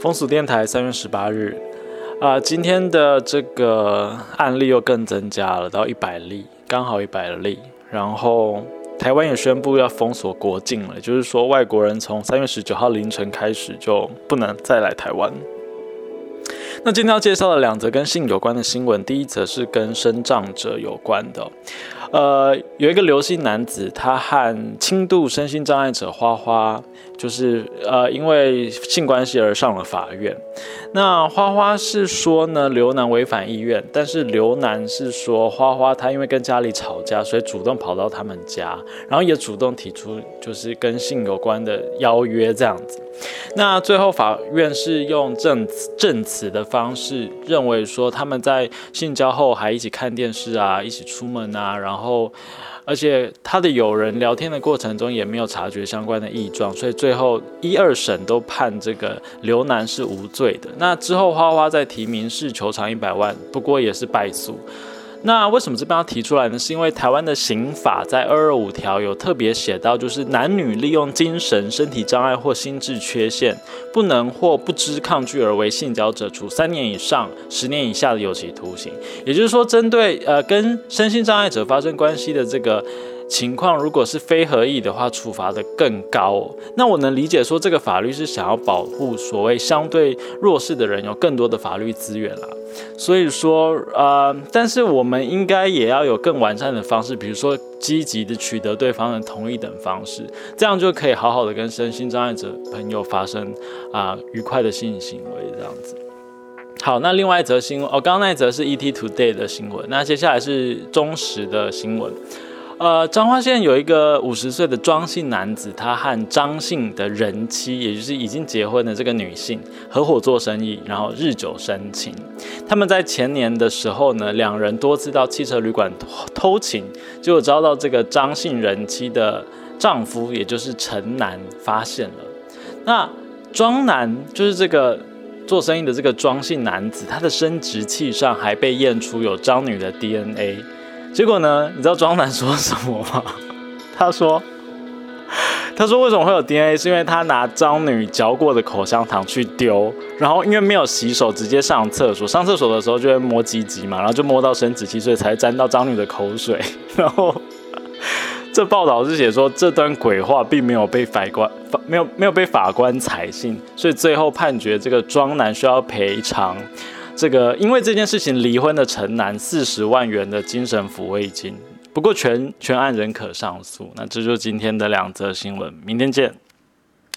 风俗电台三月十八日，啊，今天的这个案例又更增加了到一百例，刚好一百例。然后台湾也宣布要封锁国境了，就是说外国人从三月十九号凌晨开始就不能再来台湾。那今天要介绍的两则跟性有关的新闻，第一则是跟生长者有关的。呃，有一个刘姓男子，他和轻度身心障碍者花花，就是呃因为性关系而上了法院。那花花是说呢，刘男违反意愿，但是刘男是说花花他因为跟家里吵架，所以主动跑到他们家，然后也主动提出就是跟性有关的邀约这样子。那最后法院是用证证词的方式，认为说他们在性交后还一起看电视啊，一起出门啊，然后而且他的友人聊天的过程中也没有察觉相关的异状，所以最后一二审都判这个刘楠是无罪的。那之后花花在提民事求偿一百万，不过也是败诉。那为什么这边要提出来呢？是因为台湾的刑法在二二五条有特别写到，就是男女利用精神、身体障碍或心智缺陷，不能或不知抗拒而为性交者，处三年以上十年以下的有期徒刑。也就是说，针对呃跟身心障碍者发生关系的这个。情况如果是非合意的话，处罚的更高。那我能理解说，这个法律是想要保护所谓相对弱势的人有更多的法律资源啦。所以说，呃，但是我们应该也要有更完善的方式，比如说积极的取得对方的同意等方式，这样就可以好好的跟身心障碍者朋友发生啊愉快的性行为这样子。好，那另外一则新闻，哦，刚刚那一则是 ET Today 的新闻，那接下来是中时的新闻。呃，彰化县有一个五十岁的庄姓男子，他和张姓的人妻，也就是已经结婚的这个女性合伙做生意，然后日久生情。他们在前年的时候呢，两人多次到汽车旅馆偷情，结果遭到这个张姓人妻的丈夫，也就是陈男发现了。那庄男就是这个做生意的这个庄姓男子，他的生殖器上还被验出有张女的 DNA。结果呢？你知道庄男说什么吗？他说：“他说为什么会有 DNA？是因为他拿张女嚼过的口香糖去丢，然后因为没有洗手，直接上厕所。上厕所的时候就会摸鸡鸡嘛，然后就摸到生殖器，所以才沾到张女的口水。然后这报道是写说这段鬼话并没有被法官法没有没有被法官采信，所以最后判决这个庄男需要赔偿。”这个因为这件事情离婚的陈男四十万元的精神抚慰金，不过全全案仍可上诉。那这就是今天的两则新闻，明天见。